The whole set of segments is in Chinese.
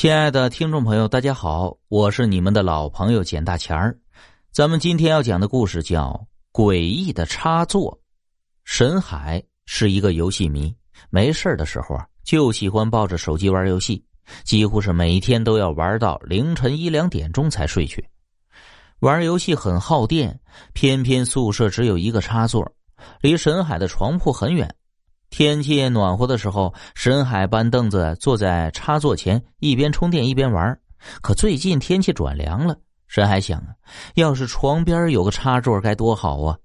亲爱的听众朋友，大家好，我是你们的老朋友简大钱儿。咱们今天要讲的故事叫《诡异的插座》。沈海是一个游戏迷，没事的时候啊，就喜欢抱着手机玩游戏，几乎是每天都要玩到凌晨一两点钟才睡去。玩游戏很耗电，偏偏宿舍只有一个插座，离沈海的床铺很远。天气暖和的时候，沈海搬凳子坐在插座前，一边充电一边玩。可最近天气转凉了，沈海想啊，要是床边有个插座该多好啊，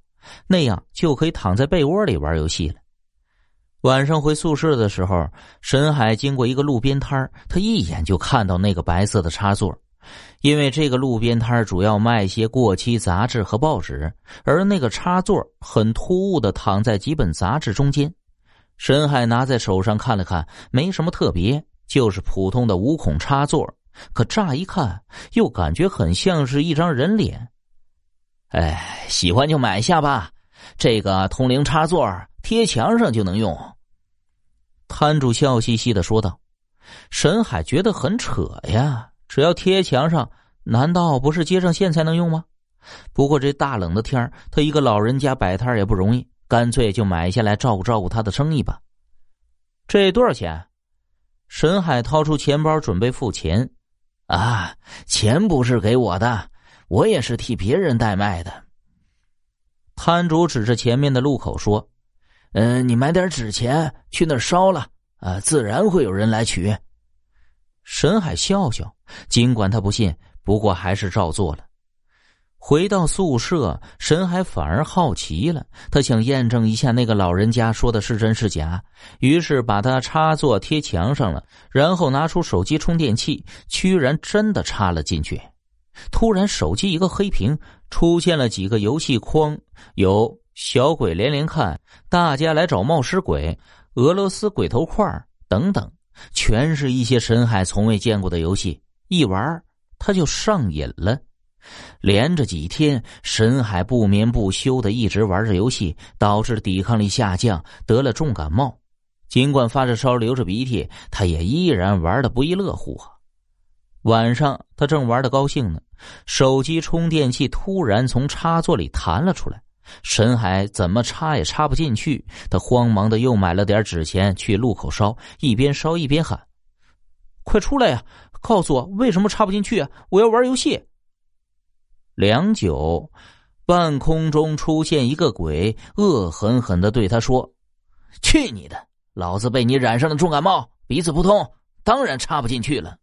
那样就可以躺在被窝里玩游戏了。晚上回宿舍的时候，沈海经过一个路边摊他一眼就看到那个白色的插座，因为这个路边摊主要卖些过期杂志和报纸，而那个插座很突兀的躺在几本杂志中间。沈海拿在手上看了看，没什么特别，就是普通的五孔插座。可乍一看，又感觉很像是一张人脸。哎，喜欢就买下吧，这个通灵插座贴墙上就能用。摊主笑嘻嘻的说道。沈海觉得很扯呀，只要贴墙上，难道不是接上线才能用吗？不过这大冷的天他一个老人家摆摊也不容易。干脆就买下来照顾照顾他的生意吧。这多少钱？沈海掏出钱包准备付钱。啊，钱不是给我的，我也是替别人代卖的。摊主指着前面的路口说：“嗯，你买点纸钱去那儿烧了，啊，自然会有人来取。”沈海笑笑，尽管他不信，不过还是照做了。回到宿舍，沈海反而好奇了。他想验证一下那个老人家说的是真是假，于是把他插座贴墙上了，然后拿出手机充电器，居然真的插了进去。突然，手机一个黑屏，出现了几个游戏框，有“小鬼连连看”“大家来找冒失鬼”“俄罗斯鬼头块”等等，全是一些沈海从未见过的游戏。一玩，他就上瘾了。连着几天，沈海不眠不休的一直玩着游戏，导致抵抗力下降，得了重感冒。尽管发着烧、流着鼻涕，他也依然玩的不亦乐乎啊。晚上，他正玩的高兴呢，手机充电器突然从插座里弹了出来。沈海怎么插也插不进去，他慌忙的又买了点纸钱去路口烧，一边烧一边喊：“快出来呀！告诉我为什么插不进去啊！我要玩游戏。”良久，半空中出现一个鬼，恶狠狠的对他说：“去你的！老子被你染上了重感冒，鼻子不通，当然插不进去了。”